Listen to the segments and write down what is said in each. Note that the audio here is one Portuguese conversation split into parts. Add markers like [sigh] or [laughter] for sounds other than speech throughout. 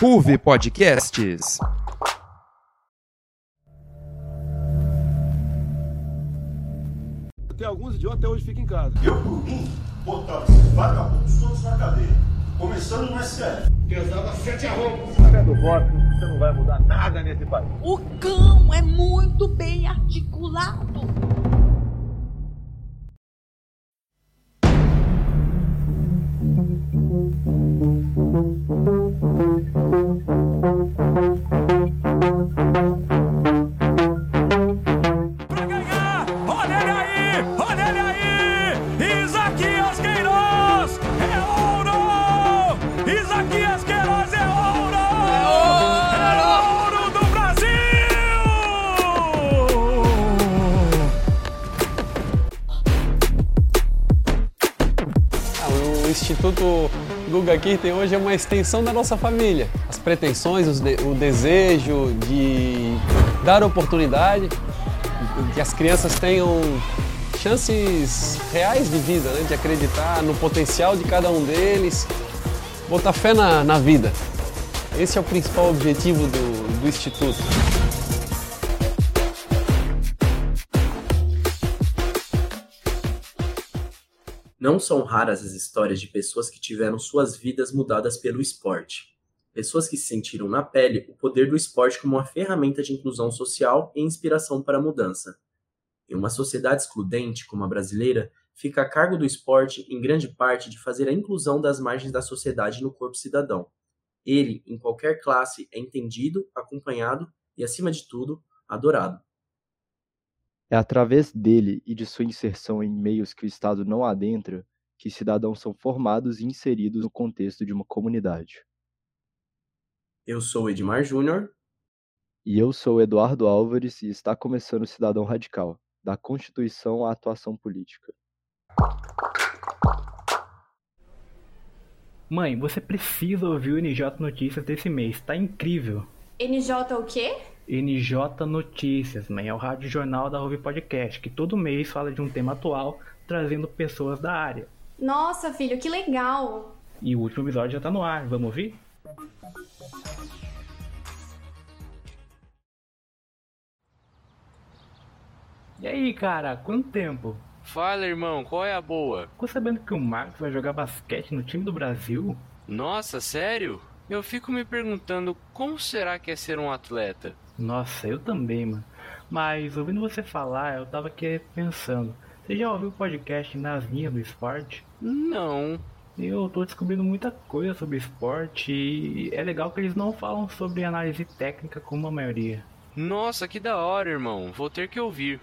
Ruve Podcasts. Tem alguns idiotas até hoje ficam em casa. Eu, por mim, botava esses vagabundos todos na cadeia. Começando no SL. Pesava sete arrombos. Até do voto, você não vai mudar nada nesse país. O cão é muito bem articulado. Da nossa família. As pretensões, o desejo de dar oportunidade, que as crianças tenham chances reais de vida, né? de acreditar no potencial de cada um deles, botar fé na, na vida. Esse é o principal objetivo do, do Instituto. Não são raras as histórias de pessoas que tiveram suas vidas mudadas pelo esporte. Pessoas que sentiram na pele o poder do esporte como uma ferramenta de inclusão social e inspiração para a mudança. Em uma sociedade excludente como a brasileira, fica a cargo do esporte, em grande parte, de fazer a inclusão das margens da sociedade no corpo cidadão. Ele, em qualquer classe, é entendido, acompanhado e, acima de tudo, adorado. É através dele e de sua inserção em meios que o Estado não adentra que cidadãos são formados e inseridos no contexto de uma comunidade. Eu sou Edmar Júnior. E eu sou Eduardo Álvares e está começando o Cidadão Radical, da Constituição à atuação política. Mãe, você precisa ouvir o NJ Notícias desse mês, tá incrível. NJ o quê? NJ Notícias, mãe, é o rádio jornal da Ruby Podcast, que todo mês fala de um tema atual, trazendo pessoas da área. Nossa, filho, que legal! E o último episódio já tá no ar, vamos ouvir? E aí, cara, quanto tempo? Fala, irmão, qual é a boa? Ficou sabendo que o Marcos vai jogar basquete no time do Brasil? Nossa, sério? Eu fico me perguntando como será que é ser um atleta? Nossa, eu também, mano. Mas ouvindo você falar, eu tava aqui pensando. Você já ouviu o podcast Nas Linhas do Esporte? Não. Eu tô descobrindo muita coisa sobre esporte e é legal que eles não falam sobre análise técnica como a maioria. Nossa, que da hora, irmão. Vou ter que ouvir.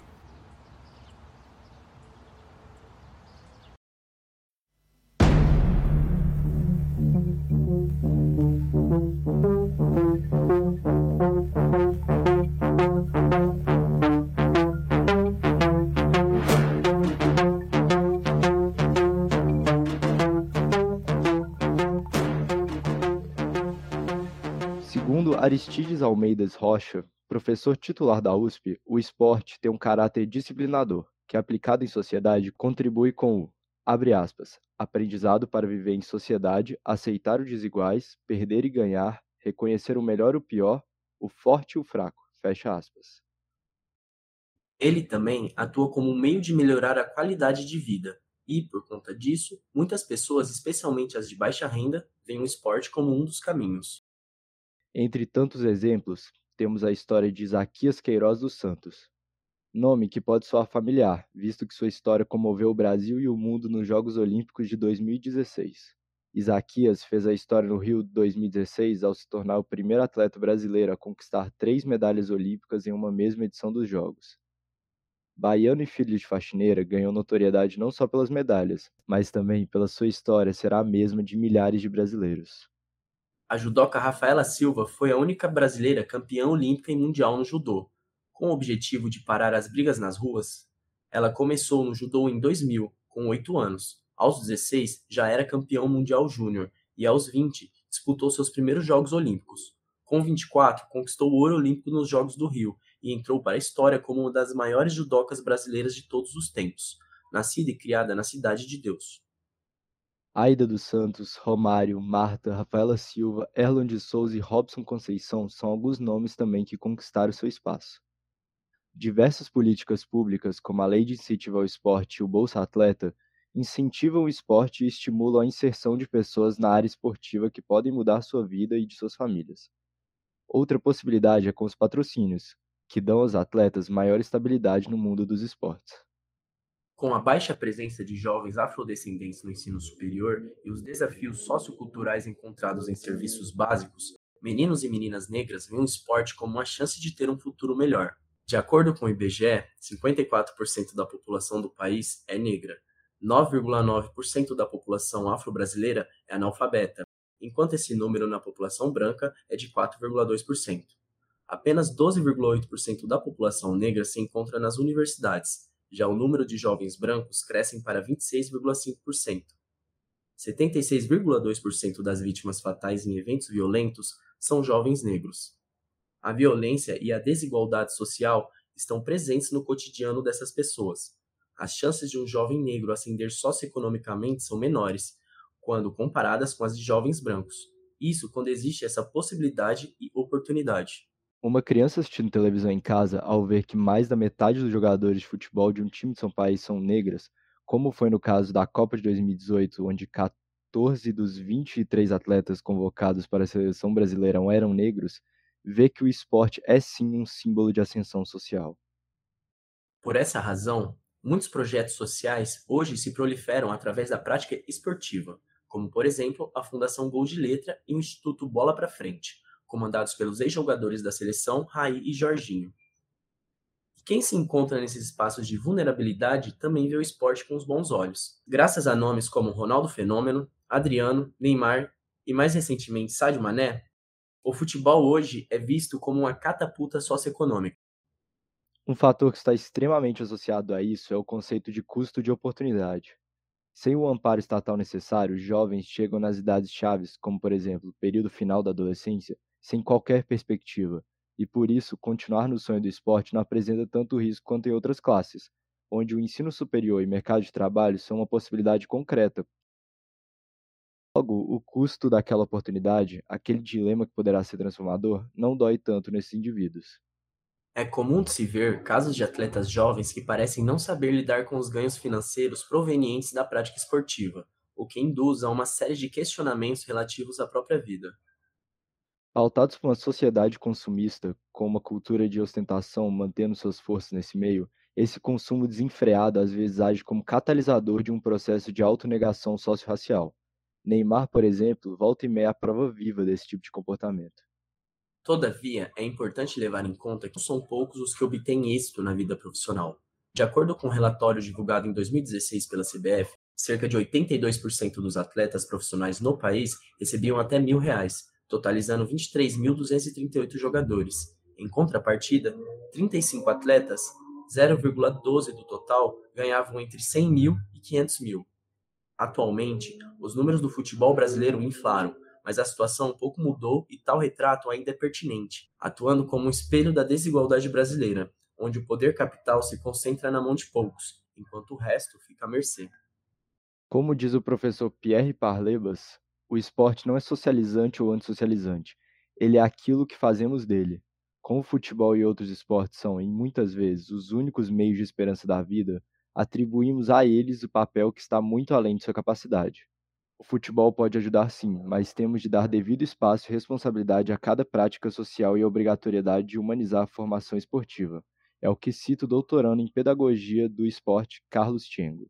Segundo Aristides Almeidas Rocha, professor titular da USP, o esporte tem um caráter disciplinador, que aplicado em sociedade contribui com o, abre aspas, aprendizado para viver em sociedade, aceitar os desiguais, perder e ganhar, reconhecer o melhor e o pior, o forte e o fraco, fecha aspas. Ele também atua como um meio de melhorar a qualidade de vida e, por conta disso, muitas pessoas, especialmente as de baixa renda, veem o esporte como um dos caminhos. Entre tantos exemplos, temos a história de Isaquias Queiroz dos Santos. Nome que pode soar familiar, visto que sua história comoveu o Brasil e o mundo nos Jogos Olímpicos de 2016. Isaquias fez a história no Rio de 2016 ao se tornar o primeiro atleta brasileiro a conquistar três medalhas olímpicas em uma mesma edição dos Jogos. Baiano e filho de faxineira ganhou notoriedade não só pelas medalhas, mas também pela sua história será a mesma de milhares de brasileiros. A judoca Rafaela Silva foi a única brasileira campeã olímpica e mundial no judô. Com o objetivo de parar as brigas nas ruas, ela começou no judô em 2000, com 8 anos. Aos 16, já era campeão mundial júnior e aos 20, disputou seus primeiros Jogos Olímpicos. Com 24, conquistou o ouro olímpico nos Jogos do Rio e entrou para a história como uma das maiores judocas brasileiras de todos os tempos, nascida e criada na Cidade de Deus. Aida dos Santos, Romário, Marta, Rafaela Silva, Erlon de Souza e Robson Conceição são alguns nomes também que conquistaram seu espaço. Diversas políticas públicas, como a Lei de Incentivo ao Esporte e o Bolsa Atleta, incentivam o esporte e estimulam a inserção de pessoas na área esportiva que podem mudar sua vida e de suas famílias. Outra possibilidade é com os patrocínios, que dão aos atletas maior estabilidade no mundo dos esportes. Com a baixa presença de jovens afrodescendentes no ensino superior e os desafios socioculturais encontrados em serviços básicos, meninos e meninas negras veem o esporte como uma chance de ter um futuro melhor. De acordo com o IBGE, 54% da população do país é negra, 9,9% da população afro-brasileira é analfabeta, enquanto esse número na população branca é de 4,2%. Apenas 12,8% da população negra se encontra nas universidades, já o número de jovens brancos cresce para 26,5%. 76,2% das vítimas fatais em eventos violentos são jovens negros. A violência e a desigualdade social estão presentes no cotidiano dessas pessoas. As chances de um jovem negro ascender socioeconomicamente são menores, quando comparadas com as de jovens brancos. Isso quando existe essa possibilidade e oportunidade. Uma criança assistindo televisão em casa, ao ver que mais da metade dos jogadores de futebol de um time de seu país são negras, como foi no caso da Copa de 2018, onde 14 dos 23 atletas convocados para a seleção brasileira eram negros, vê que o esporte é sim um símbolo de ascensão social. Por essa razão, muitos projetos sociais hoje se proliferam através da prática esportiva, como por exemplo a Fundação Gol de Letra e o Instituto Bola para Frente, comandados pelos ex-jogadores da seleção Raí e Jorginho. Quem se encontra nesses espaços de vulnerabilidade também vê o esporte com os bons olhos. Graças a nomes como Ronaldo Fenômeno, Adriano, Neymar e mais recentemente Sadio Mané, o futebol hoje é visto como uma catapulta socioeconômica. Um fator que está extremamente associado a isso é o conceito de custo de oportunidade. Sem o amparo estatal necessário, jovens chegam nas idades chaves, como por exemplo, o período final da adolescência, sem qualquer perspectiva, e por isso continuar no sonho do esporte não apresenta tanto risco quanto em outras classes, onde o ensino superior e mercado de trabalho são uma possibilidade concreta. Logo, o custo daquela oportunidade, aquele dilema que poderá ser transformador, não dói tanto nesses indivíduos. É comum de se ver casos de atletas jovens que parecem não saber lidar com os ganhos financeiros provenientes da prática esportiva, o que induz a uma série de questionamentos relativos à própria vida. Pautados por uma sociedade consumista, com uma cultura de ostentação mantendo suas forças nesse meio, esse consumo desenfreado às vezes age como catalisador de um processo de autonegação socio-racial. Neymar, por exemplo, volta e meia a prova viva desse tipo de comportamento. Todavia, é importante levar em conta que são poucos os que obtêm êxito na vida profissional. De acordo com um relatório divulgado em 2016 pela CBF, cerca de 82% dos atletas profissionais no país recebiam até mil reais, totalizando 23.238 jogadores. Em contrapartida, 35 atletas, 0,12 do total, ganhavam entre 100 mil e 500 mil. Atualmente, os números do futebol brasileiro inflaram, mas a situação um pouco mudou e tal retrato ainda é pertinente, atuando como um espelho da desigualdade brasileira, onde o poder capital se concentra na mão de poucos, enquanto o resto fica à mercê. Como diz o professor Pierre Parlebas, o esporte não é socializante ou antissocializante. Ele é aquilo que fazemos dele. Como o futebol e outros esportes são, em muitas vezes, os únicos meios de esperança da vida, atribuímos a eles o papel que está muito além de sua capacidade. O futebol pode ajudar sim, mas temos de dar devido espaço e responsabilidade a cada prática social e a obrigatoriedade de humanizar a formação esportiva. É o que cita o doutorando em Pedagogia do Esporte, Carlos Tiengo.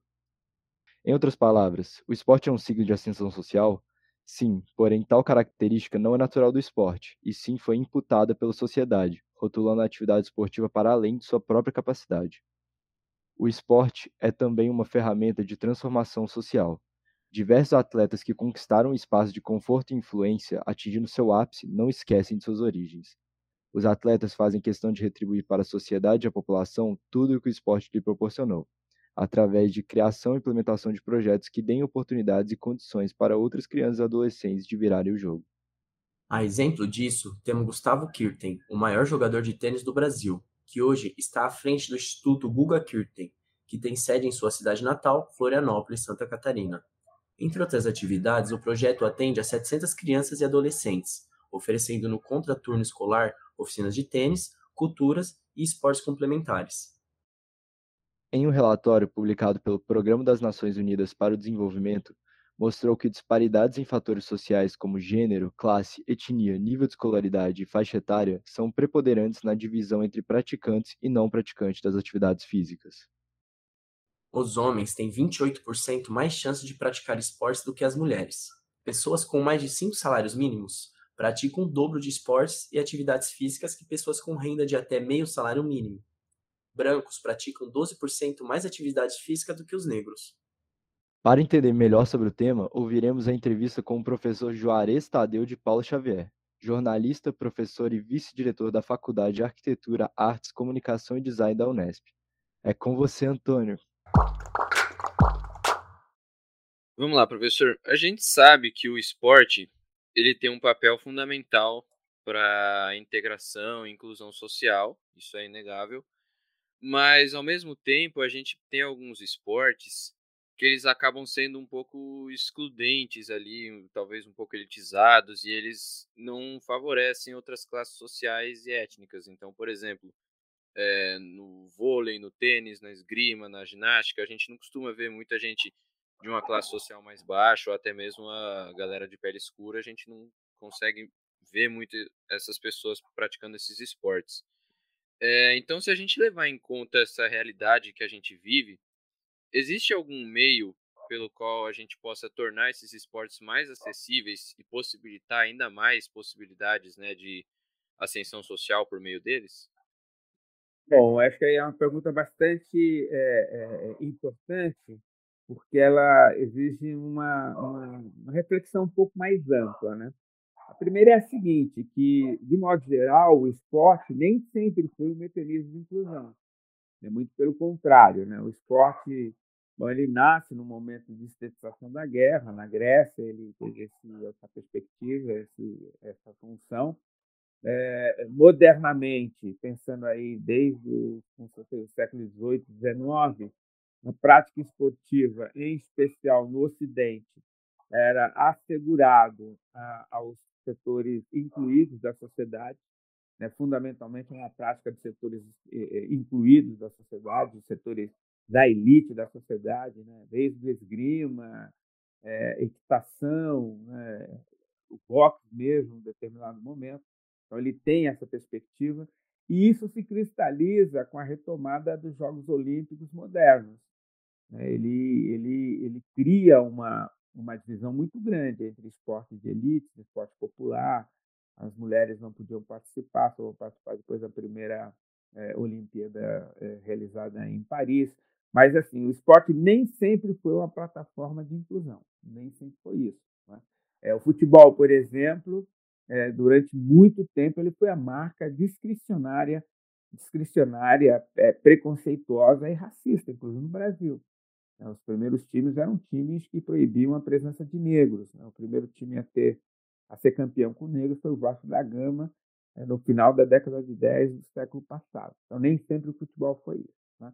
Em outras palavras, o esporte é um signo de ascensão social? Sim, porém tal característica não é natural do esporte, e sim foi imputada pela sociedade, rotulando a atividade esportiva para além de sua própria capacidade. O esporte é também uma ferramenta de transformação social. Diversos atletas que conquistaram um espaço de conforto e influência, atingindo seu ápice, não esquecem de suas origens. Os atletas fazem questão de retribuir para a sociedade e a população tudo o que o esporte lhe proporcionou através de criação e implementação de projetos que deem oportunidades e condições para outras crianças e adolescentes de virarem o jogo. A exemplo disso, temos Gustavo Kirten, o maior jogador de tênis do Brasil, que hoje está à frente do Instituto Guga Kirten, que tem sede em sua cidade natal, Florianópolis, Santa Catarina. Entre outras atividades, o projeto atende a 700 crianças e adolescentes, oferecendo no contraturno escolar oficinas de tênis, culturas e esportes complementares. Em um relatório publicado pelo Programa das Nações Unidas para o Desenvolvimento, mostrou que disparidades em fatores sociais como gênero, classe, etnia, nível de escolaridade e faixa etária são preponderantes na divisão entre praticantes e não praticantes das atividades físicas. Os homens têm 28% mais chance de praticar esportes do que as mulheres. Pessoas com mais de 5 salários mínimos praticam o dobro de esportes e atividades físicas que pessoas com renda de até meio salário mínimo. Brancos praticam 12% mais atividade física do que os negros. Para entender melhor sobre o tema, ouviremos a entrevista com o professor Juarez Tadeu de Paulo Xavier, jornalista, professor e vice-diretor da Faculdade de Arquitetura, Artes, Comunicação e Design da Unesp. É com você, Antônio. Vamos lá, professor. A gente sabe que o esporte ele tem um papel fundamental para a integração e inclusão social, isso é inegável. Mas ao mesmo tempo, a gente tem alguns esportes que eles acabam sendo um pouco excludentes ali, talvez um pouco elitizados, e eles não favorecem outras classes sociais e étnicas. Então, por exemplo, é, no vôlei, no tênis, na esgrima, na ginástica, a gente não costuma ver muita gente de uma classe social mais baixa, ou até mesmo a galera de pele escura, a gente não consegue ver muito essas pessoas praticando esses esportes. É, então, se a gente levar em conta essa realidade que a gente vive, existe algum meio pelo qual a gente possa tornar esses esportes mais acessíveis e possibilitar ainda mais possibilidades né, de ascensão social por meio deles? Bom, acho que é uma pergunta bastante é, é, importante, porque ela exige uma, uma, uma, reflexão um pouco mais ampla. Né? A primeira é a seguinte, que, de modo geral, o esporte nem sempre foi um mecanismo de inclusão. É muito pelo contrário. Né? O esporte bom, ele nasce no momento de estetização da guerra. Na Grécia, ele teve essa perspectiva, esse, essa função. É, modernamente, pensando aí desde o, o século XVIII, XIX, a prática esportiva, em especial no Ocidente, era assegurado a, aos setores incluídos da sociedade, né, fundamentalmente uma prática de setores eh, incluídos da sociedade, setores da elite da sociedade, né, desde o esgrima, é, equitação, né, o boxe mesmo, em determinado momento. Então, ele tem essa perspectiva, e isso se cristaliza com a retomada dos Jogos Olímpicos modernos. Né. Ele, ele, ele cria uma, uma divisão muito grande entre esporte de elite, esporte popular. As mulheres não podiam participar, só vão participar depois da primeira é, Olimpíada é, realizada em Paris. Mas, assim, o esporte nem sempre foi uma plataforma de inclusão, nem sempre foi isso. Né? É, o futebol, por exemplo, é, durante muito tempo, ele foi a marca discricionária, discricionária é, preconceituosa e racista, inclusive no Brasil. Né, os primeiros times eram times que proibiam a presença de negros. Né? O primeiro time a ter a ser campeão com negros foi o Vasco da Gama, é, no final da década de 10 do século passado. Então, nem sempre o futebol foi isso. Né?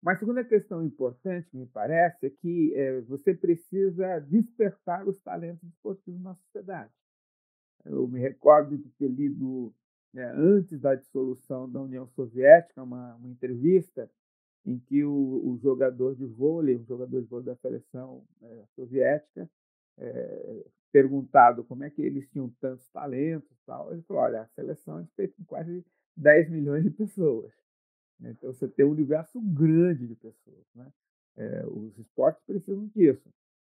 Uma segunda questão importante, me parece, é que é, você precisa despertar os talentos esportivos na sociedade. Eu me recordo de ter lido, né, antes da dissolução da União Soviética, uma, uma entrevista em que o, o, jogador de vôlei, o jogador de vôlei da seleção é, soviética, é, perguntado como é que eles tinham tantos talentos, tal, ele falou: olha, a seleção é feita com quase 10 milhões de pessoas. Então você tem um universo grande de pessoas. Né? É, os esportes precisam disso.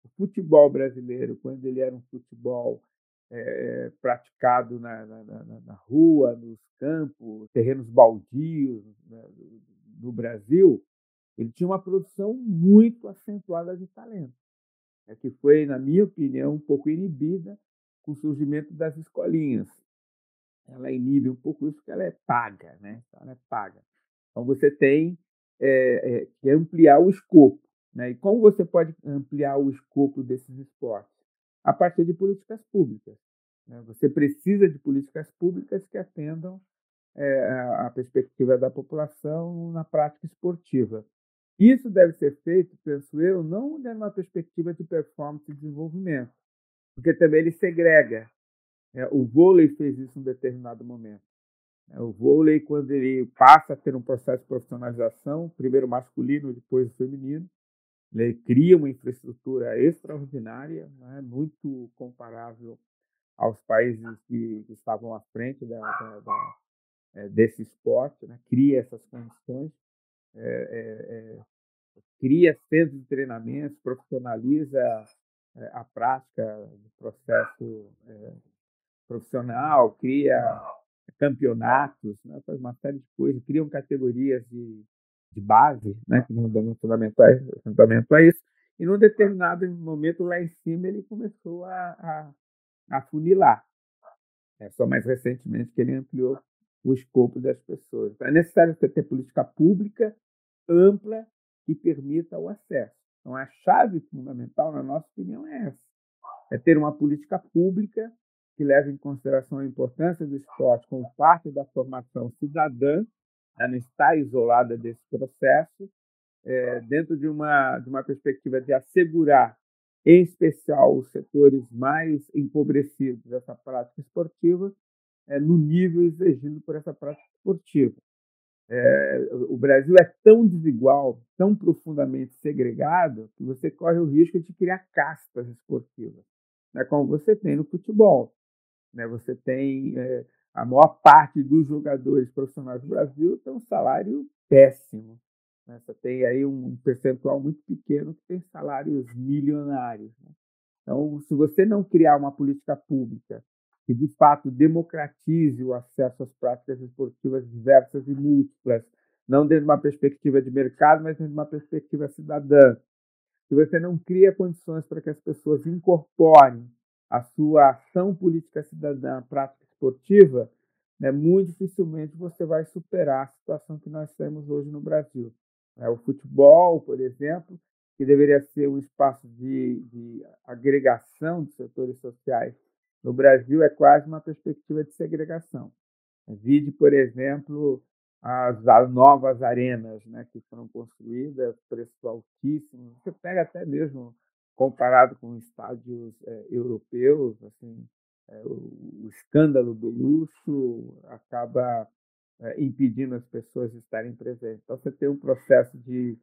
O futebol brasileiro, quando ele era um futebol é, praticado na, na, na, na, rua, nos campos, terrenos baldios né, do Brasil, ele tinha uma produção muito acentuada de talento, né, que foi, na minha opinião, um pouco inibida com o surgimento das escolinhas. Ela inibe um pouco isso porque ela é paga, né? Ela é paga. Então você tem é, é, que ampliar o escopo. Né? E como você pode ampliar o escopo desses esportes? A partir de políticas públicas. Né? Você precisa de políticas públicas que atendam é, a perspectiva da população na prática esportiva. Isso deve ser feito, penso eu, não de uma perspectiva de performance e desenvolvimento, porque também ele segrega. É, o vôlei fez isso em um determinado momento. É, o vôlei, quando ele passa a ter um processo de profissionalização, primeiro masculino, depois feminino, ele cria uma infraestrutura extraordinária, né, muito comparável aos países que, que estavam à frente da, da, da, é, desse esporte, né, cria essas condições, é, cria centros de treinamento, profissionaliza a prática do processo profissional, cria campeonatos, né, faz uma série de coisas, criam categorias de, de base, né, que não dão fundamento a isso, e num determinado momento lá em cima ele começou a, a, a funilar. É só mais recentemente que ele ampliou o escopo das pessoas. Então, é necessário ter política pública ampla que permita o acesso. Então, a chave fundamental, na nossa opinião, é essa: é ter uma política pública que leva em consideração a importância do esporte como parte da formação cidadã, ela não está isolada desse processo, é, dentro de uma, de uma perspectiva de assegurar, em especial, os setores mais empobrecidos dessa prática esportiva, é, no nível exigido por essa prática esportiva. É, o Brasil é tão desigual, tão profundamente segregado, que você corre o risco de criar castas esportivas, né, como você tem no futebol. Né? Você tem é, a maior parte dos jogadores profissionais do Brasil tem um salário péssimo. Né? Você tem aí um percentual muito pequeno que tem salários milionários. Né? Então, se você não criar uma política pública que de fato democratize o acesso às práticas esportivas diversas e múltiplas, não dentro de uma perspectiva de mercado, mas dentro de uma perspectiva cidadã. Se você não cria condições para que as pessoas incorporem a sua ação política cidadã, prática esportiva, né, muito dificilmente você vai superar a situação que nós temos hoje no Brasil. É, o futebol, por exemplo, que deveria ser um espaço de, de agregação de setores sociais, no Brasil é quase uma perspectiva de segregação. Vide, por exemplo, as, as novas arenas né, que foram construídas, preço altíssimo. Você pega até mesmo comparado com estádios é, europeus, assim, é, o, o, escândalo do luxo acaba é, impedindo as pessoas de estarem presentes. Então, você tem um processo de,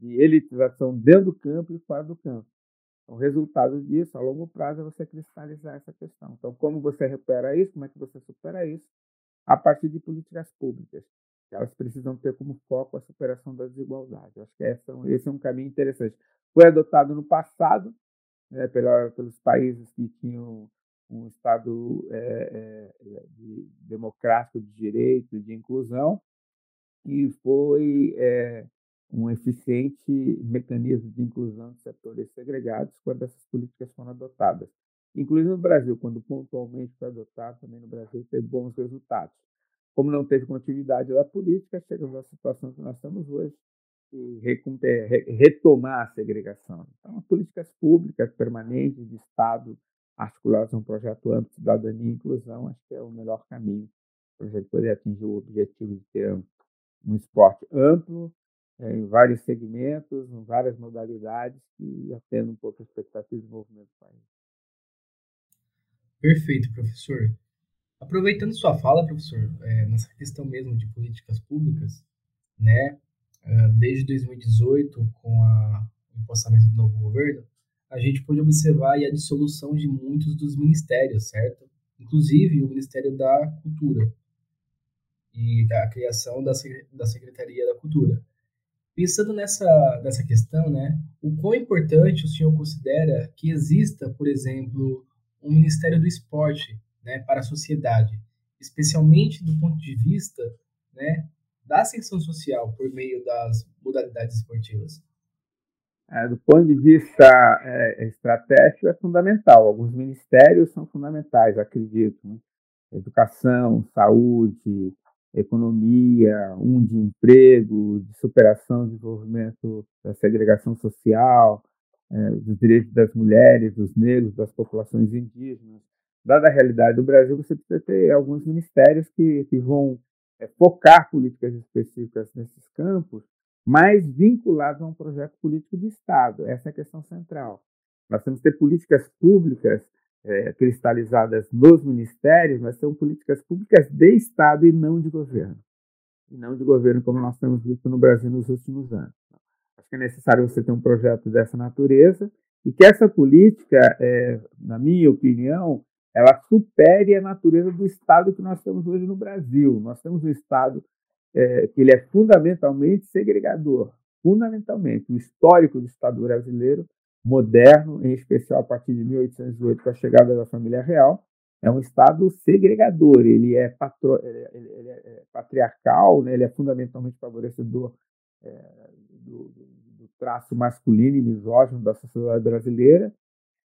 de elitização dentro do campo e fora do campo. O resultado disso, a longo prazo, é você cristalizar essa questão. Então, como você recupera isso? Como é que você supera isso? A partir de políticas públicas. Elas precisam ter como foco a superação da desigualdade. Eu acho que esse é um caminho interessante foi adotado no passado né, pela, pelos países que tinham um Estado é, é, de, democrático de direito, de inclusão, e foi é, um eficiente mecanismo de inclusão de setores segregados quando essas políticas foram adotadas. Inclusive no Brasil, quando pontualmente foi adotado, também no Brasil teve bons resultados. Como não teve continuidade da política, chegamos à situação que nós estamos hoje, e retomar a segregação. Então, políticas públicas permanentes de Estado articuladas a um projeto amplo de cidadania e inclusão, acho que é o melhor caminho para a gente poder atingir o objetivo de ter um esporte amplo, é, em vários segmentos, em várias modalidades e atendo um pouco a expectativa de desenvolvimento do país. Perfeito, professor. Aproveitando sua fala, professor, é, nessa questão mesmo de políticas públicas, né, ah, desde 2018, com a, o empossamento do novo governo, a gente pôde observar a dissolução de muitos dos ministérios, certo? Inclusive o Ministério da Cultura e a criação da, da Secretaria da Cultura. Pensando nessa, nessa questão, né, o quão importante o senhor considera que exista, por exemplo, um Ministério do Esporte né, para a sociedade, especialmente do ponto de vista né, da ascensão social por meio das modalidades esportivas? É, do ponto de vista é, estratégico, é fundamental. Alguns ministérios são fundamentais, acredito. Né? Educação, saúde, economia, um de emprego, de superação, desenvolvimento da segregação social, é, dos direitos das mulheres, dos negros, das populações indígenas. Dada a realidade do Brasil, você precisa ter alguns ministérios que, que vão é, focar políticas específicas nesses campos mas vinculados a um projeto político de Estado. Essa é a questão central. Nós temos que ter políticas públicas é, cristalizadas nos ministérios, mas são políticas públicas de Estado e não de governo. E não de governo como nós temos visto no Brasil nos últimos anos. Acho que é necessário você ter um projeto dessa natureza e que essa política, é, na minha opinião, ela supere a natureza do Estado que nós temos hoje no Brasil. Nós temos um Estado é, que ele é fundamentalmente segregador, fundamentalmente. O histórico do Estado brasileiro, moderno, em especial a partir de 1808, com a chegada da família real, é um Estado segregador, ele é, patro, ele é, ele é patriarcal, né? ele é fundamentalmente favorecedor é, do, do, traço masculino e misógino da sociedade brasileira.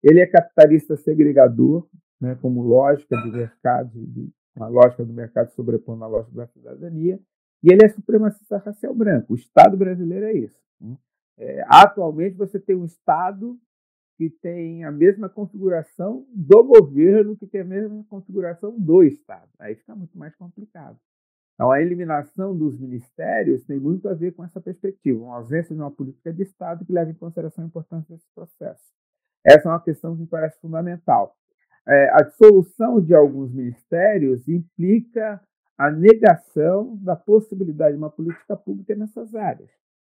Ele é capitalista segregador, né? como lógica de mercado, de, uma lógica do mercado sobrepondo a lógica da cidadania, e ele é supremacista racial branco. O Estado brasileiro é isso. Né? É, atualmente, você tem um Estado que tem a mesma configuração do governo, que tem a mesma configuração do Estado. Aí fica muito mais complicado. Então, a eliminação dos ministérios tem muito a ver com essa perspectiva, uma ausência de uma política de Estado que leva em consideração a importância desse processo. Essa é uma questão que me parece fundamental. É, a dissolução de alguns ministérios implica a negação da possibilidade de uma política pública nessas áreas.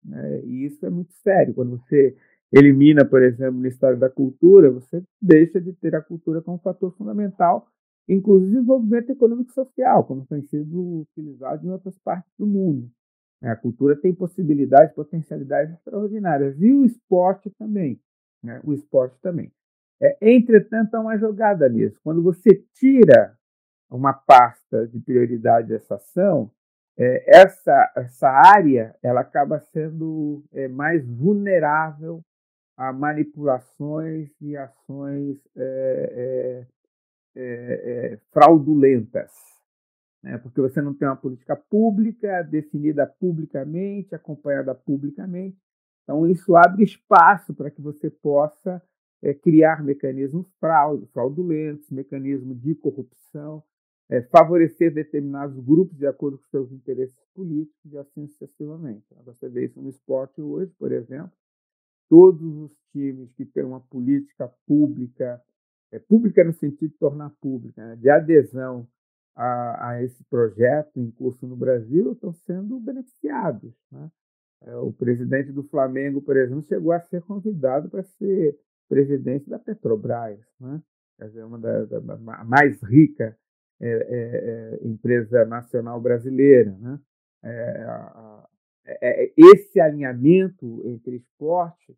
Né? E isso é muito sério. Quando você elimina, por exemplo, o Ministério da Cultura, você deixa de ter a cultura como fator fundamental, inclusive desenvolvimento econômico e social, como tem sido utilizado em outras partes do mundo. A cultura tem possibilidades, potencialidades extraordinárias. E o esporte também. Né? O esporte também. É, entretanto, há uma jogada nisso. Quando você tira uma pasta de prioridade dessa ação, é, essa, essa área ela acaba sendo é, mais vulnerável a manipulações e ações é, é, é, é fraudulentas, né? porque você não tem uma política pública definida publicamente, acompanhada publicamente. Então, isso abre espaço para que você possa criar mecanismos fraudulentos, mecanismos de corrupção, é, favorecer determinados grupos de acordo com seus interesses políticos e assim sucessivamente. Você vê isso no esporte hoje, por exemplo. Todos os times que têm uma política pública, é, pública no sentido de tornar pública, né, de adesão a, a, esse projeto em curso no Brasil, estão sendo beneficiados. Né? É, o presidente do Flamengo, por exemplo, chegou a ser convidado para ser presidente da Petrobras, né? quer dizer, uma da, da, da mais rica é, é, é, empresa nacional brasileira. Né? É, é, esse alinhamento entre esporte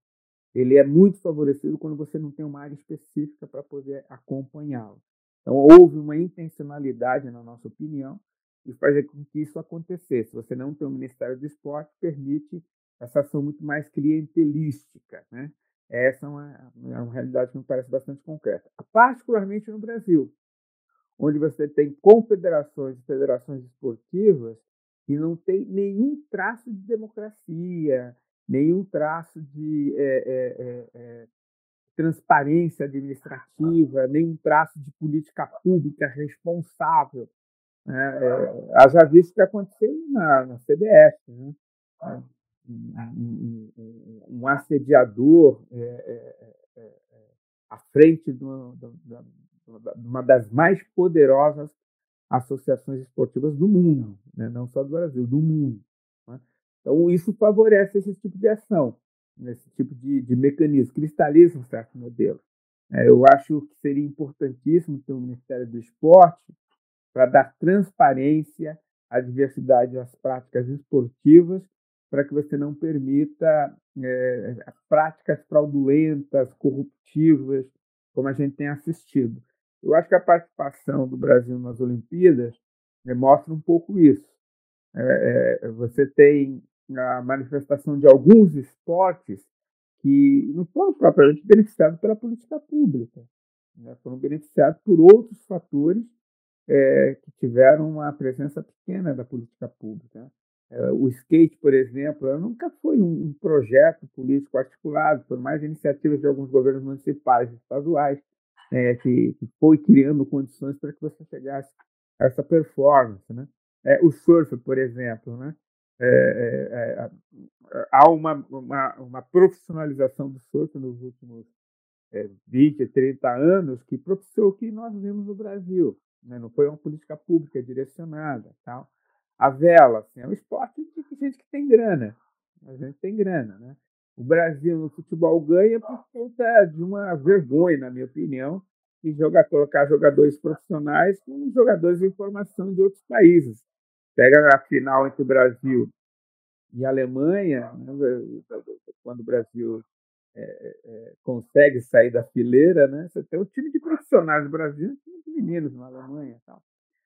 ele é muito favorecido quando você não tem uma área específica para poder acompanhá-lo. Então, houve uma intencionalidade, na nossa opinião, de fazer com que isso acontecesse. Você não tem um Ministério do Esporte, permite essa ação muito mais clientelística. Né? Essa é uma, é uma realidade que me parece bastante concreta, particularmente no Brasil onde você tem confederações e federações esportivas que não tem nenhum traço de democracia, nenhum traço de é, é, é, transparência administrativa, nenhum traço de política pública responsável. Né? haja visto o que aconteceu na, na CBF. Né? Um, um, um, assediador à frente do, do, uma das mais poderosas associações esportivas do mundo, né? não só do Brasil, do mundo. Né? Então, isso favorece esse tipo de ação, esse tipo de, de mecanismo, cristaliza um certo modelo. É, eu acho que seria importantíssimo ter um Ministério do Esporte para dar transparência à diversidade das práticas esportivas, para que você não permita é, práticas fraudulentas, corruptivas, como a gente tem assistido. Eu acho que a participação do Brasil nas Olimpíadas né, mostra um pouco isso. É, é, você tem a manifestação de alguns esportes que não foram propriamente beneficiados pela política pública, né, foram beneficiados por outros fatores é, que tiveram uma presença pequena da política pública. É, o skate, por exemplo, nunca foi um, um projeto político articulado, por mais iniciativas de alguns governos municipais e estaduais é, que, foi criando condições para que você chegasse a essa performance. Né? É, o surf, por exemplo, né? é, é, é, há uma, uma, uma, profissionalização do surf nos últimos 20, 30 anos que propiciou o que nós vimos no Brasil. Né? Não foi uma política pública direcionada. Tal. A vela assim, é um esporte de gente que tem grana. A gente tem grana. Né? O Brasil no futebol ganha por conta de uma vergonha, na minha opinião, de jogar, colocar jogadores profissionais com jogadores de formação de outros países. Pega a final entre o Brasil e a Alemanha, né, quando o Brasil é, é, consegue sair da fileira, né, você tem um time de profissionais do Brasil e de meninos na Alemanha. Tal.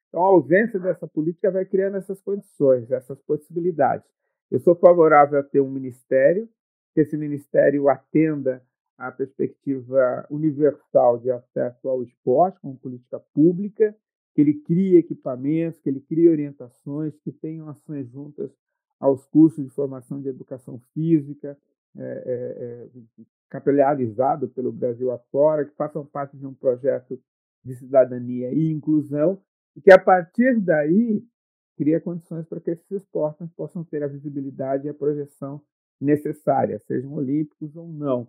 Então, a ausência dessa política vai criando essas condições, essas possibilidades. Eu sou favorável a ter um ministério, que esse ministério atenda à perspectiva universal de acesso ao esporte como política pública, que ele crie equipamentos, que ele crie orientações, que tenham ações juntas aos cursos de formação de educação física, é, é, é, capilharizado pelo Brasil afora, que façam parte de um projeto de cidadania e inclusão, e que a partir daí cria condições para que esses esportes possam ter a visibilidade e a projeção necessária, sejam olímpicos ou não.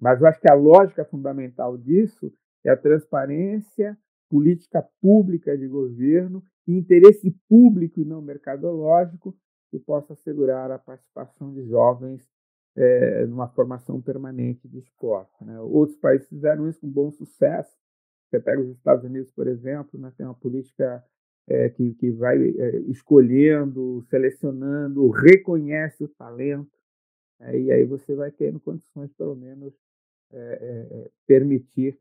Mas eu acho que a lógica fundamental disso é a transparência, política pública de governo e interesse público e não mercadológico que possa assegurar a participação de jovens é, numa formação permanente de esporte. Né? Outros países fizeram isso com bom sucesso. Você pega os Estados Unidos, por exemplo, né? tem uma política é, que, que vai é, escolhendo, selecionando, reconhece o talento, é, e aí você vai tendo condições, pelo menos, é, permitir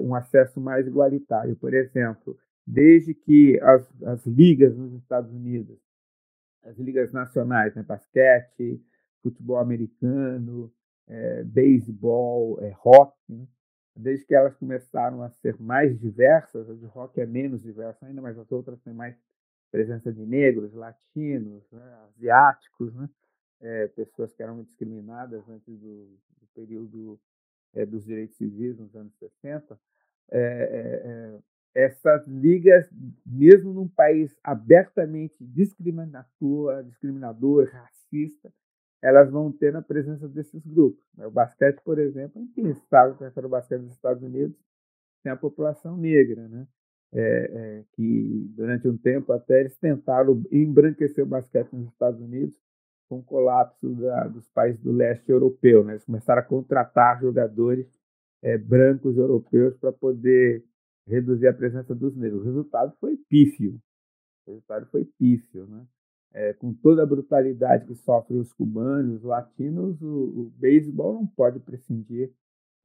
um acesso mais igualitário. Por exemplo, desde que as, as ligas nos Estados Unidos, as ligas nacionais, né, basquete, futebol americano, é, beisebol, é, rock, né? desde que elas começaram a ser mais diversas, a de rock é menos diversa ainda, mas as outras têm mais presença de negros, latinos, né, asiáticos, né, é, pessoas que eram discriminadas antes do, do período é, dos direitos civis, nos anos 60, é, essas ligas, mesmo num país abertamente discriminador, discriminador, racista, elas vão ter a presença desses grupos. Né? O basquete, por exemplo, enfim, estado que o basquete dos Estados Unidos tem a população negra, né? É, é, que durante um tempo até eles tentaram embranquecer o basquete nos Estados Unidos com o colapso da, dos países do leste europeu. Né? Eles começaram a contratar jogadores é, brancos europeus para poder reduzir a presença dos negros. O resultado foi pífio. O resultado foi pífio, né? É, com toda a brutalidade que sofrem os cubanos, os latinos, o, o beisebol não pode prescindir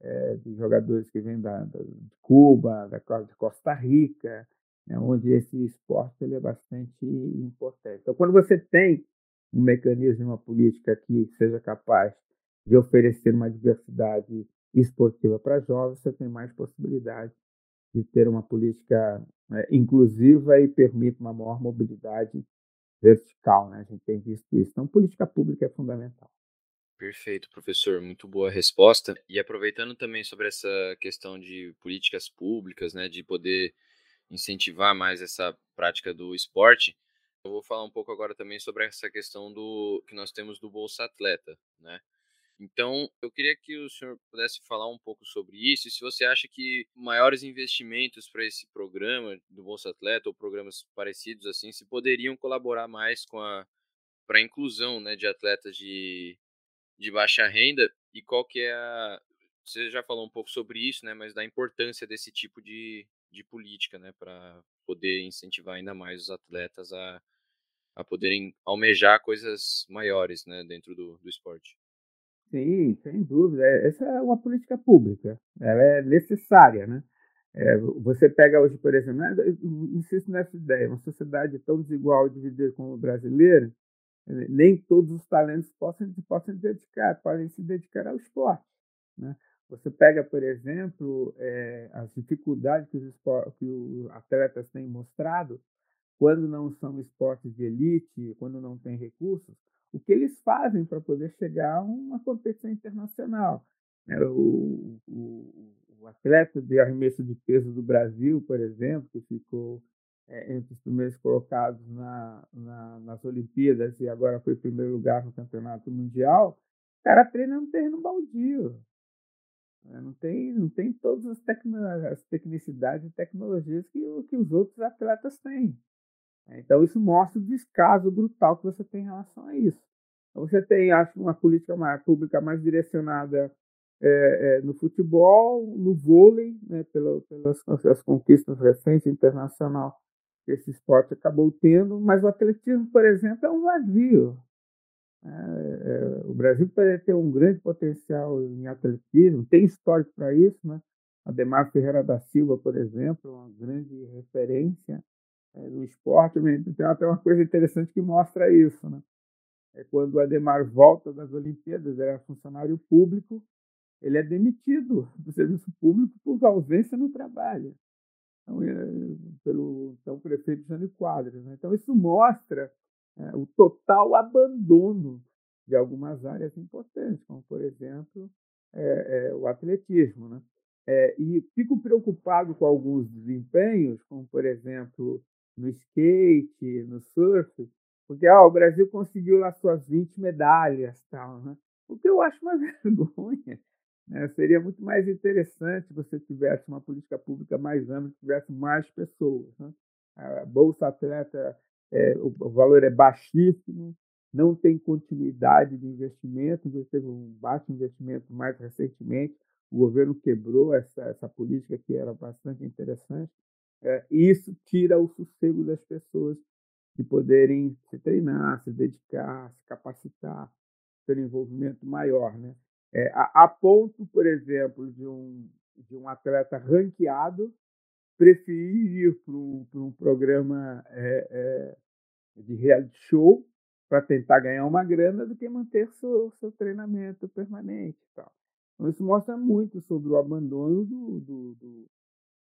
é, de jogadores que vêm da, da, de Cuba, da, de Costa Rica, né, onde esse esporte ele é bastante importante. Então, quando você tem um mecanismo, uma política que seja capaz de oferecer uma diversidade esportiva para jovens, você tem mais possibilidade de ter uma política né, inclusiva e permite uma maior mobilidade vertical. Né? A gente tem visto isso. Então, política pública é fundamental. Perfeito, professor. Muito boa resposta. E aproveitando também sobre essa questão de políticas públicas, né, de poder incentivar mais essa prática do esporte, eu vou falar um pouco agora também sobre essa questão do que nós temos do Bolsa Atleta, né? Então, eu queria que o senhor pudesse falar um pouco sobre isso e se você acha que maiores investimentos para esse programa do Bolsa Atleta ou programas parecidos assim, se poderiam colaborar mais com a para a inclusão, né, de atletas de, de baixa renda e qual que é a você já falou um pouco sobre isso, né, mas da importância desse tipo de, de política, né, para poder incentivar ainda mais os atletas a, a poderem almejar coisas maiores, né, dentro do, do esporte. Sim, sem dúvida. É, essa é uma política pública. Ela é necessária, né? É, você pega hoje, por exemplo, né, insisto nessa ideia, uma sociedade tão desigual e dividida como a brasileira, nem todos os talentos possam, possam dedicar, podem se dedicar ao esporte. Né? Você pega, por exemplo, é, as dificuldades que os, que os atletas têm mostrado quando não são esportes de elite, quando não têm recursos, o que eles fazem para poder chegar a uma competição internacional. Né? O, o, o, atleta de arremesso de peso do Brasil, por exemplo, que ficou é, entre os primeiros colocados na, na, nas Olimpíadas e agora foi primeiro lugar no Campeonato Mundial, o cara treina no terreno baldio. Né? Não tem, não tem todas as, tecno, as tecnicidades e tecnologias que, que os outros atletas têm. Então, isso mostra o descaso brutal que você tem em relação a isso. Então, você tem, acho, uma política mais, pública mais direcionada é, é, no futebol, no vôlei, né, pela, pelas as conquistas recentes internacional que esse esporte acabou tendo, mas o atletismo, por exemplo, é um vazio. É, é, o Brasil pode ter um grande potencial em atletismo, tem histórico para isso, né? Ademar Ferreira da Silva, por exemplo, uma grande referência é, no esporte. Tem até uma coisa interessante que mostra isso, né? É quando o Ademar volta das Olimpíadas, era funcionário público, ele é demitido do serviço público por ausência no trabalho. Então, é, pelo então, prefeito Jânio Quadros. Né? Então, isso mostra é, o total abandono de algumas áreas importantes, como, por exemplo, é, é, o atletismo. Né? É, e fico preocupado com alguns desempenhos, como, por exemplo, no skate, no surf, porque ah, o Brasil conseguiu lá suas 20 medalhas, tal, né? o que eu acho uma [laughs] vergonha. Né? Seria muito mais interessante se você tivesse uma política pública mais ampla, tivesse mais pessoas. Né? A Bolsa Atleta, é, o, valor é baixíssimo, não tem continuidade de investimento, você teve um baixo investimento mais recentemente, o governo quebrou essa, essa política que era bastante interessante, é, isso tira o sossego das pessoas de poderem se treinar, se dedicar, se capacitar, ter um envolvimento maior. Né? É, a, a, ponto, por exemplo, de um, de um atleta ranqueado preferir ir para um, um, programa é, é, de reality show para tentar ganhar uma grana do que manter seu, seu treinamento permanente. Tal. Então, isso mostra muito sobre o abandono do, do, do,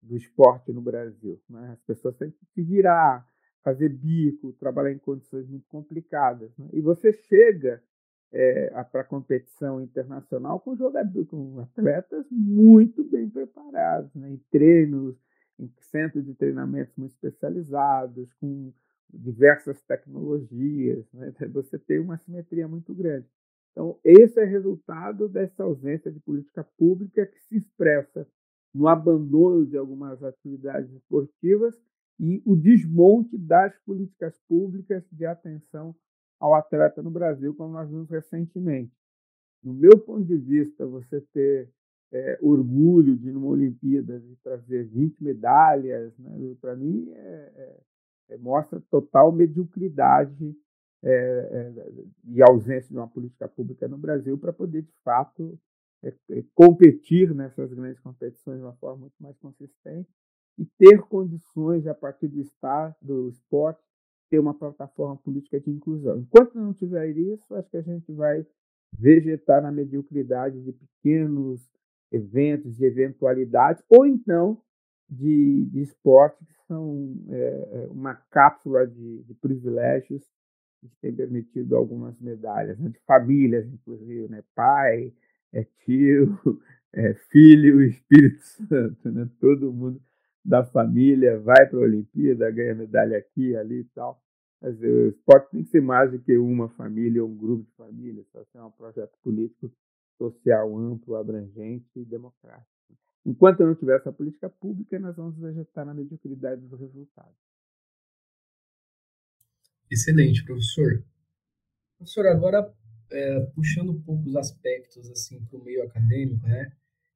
do esporte no Brasil. Né? As pessoas têm que se virar, fazer bico, trabalhar em condições muito complicadas. Né? E você chega é, para a competição internacional com jogadores, com atletas muito bem preparados, né? em treinos, em centros de treinamentos muito especializados, com diversas tecnologias. Né? [laughs] Você tem uma simetria muito grande. Então, esse é resultado dessa ausência de política pública que se expressa no abandono de algumas atividades esportivas e o desmonte das políticas públicas de atenção ao atleta no Brasil, como nós vimos recentemente. No meu ponto de vista, você ter é, orgulho de, numa Olimpíada, de trazer 20 medalhas, né, para mim, é, é, é, mostra total mediocridade é, é, e ausência de uma política pública no Brasil para poder, de fato, competir nessas grandes competições de uma forma muito mais consistente e ter condições, a partir do, estado, do esporte, ter uma plataforma política de inclusão. Enquanto não tiver isso, acho que a gente vai vegetar na mediocridade de pequenos eventos, de eventualidades, ou então de, de esportes que são é, uma cápsula de, de privilégios que tem permitido algumas medalhas, né? de famílias, inclusive, né? pai, é tio, é filho, Espírito [laughs] Santo, né? todo mundo da família, vai para a Olimpíada, ganha medalha aqui, ali e tal. Mas o esporte tem que ser mais do que uma família ou um grupo de famílias, só ser um projeto político, social, amplo, abrangente e democrático. Enquanto não tiver essa política pública, nós vamos vegetar na mediocridade dos resultados. Excelente, professor. Professor, agora é, puxando um pouco os aspectos assim para o meio acadêmico, né?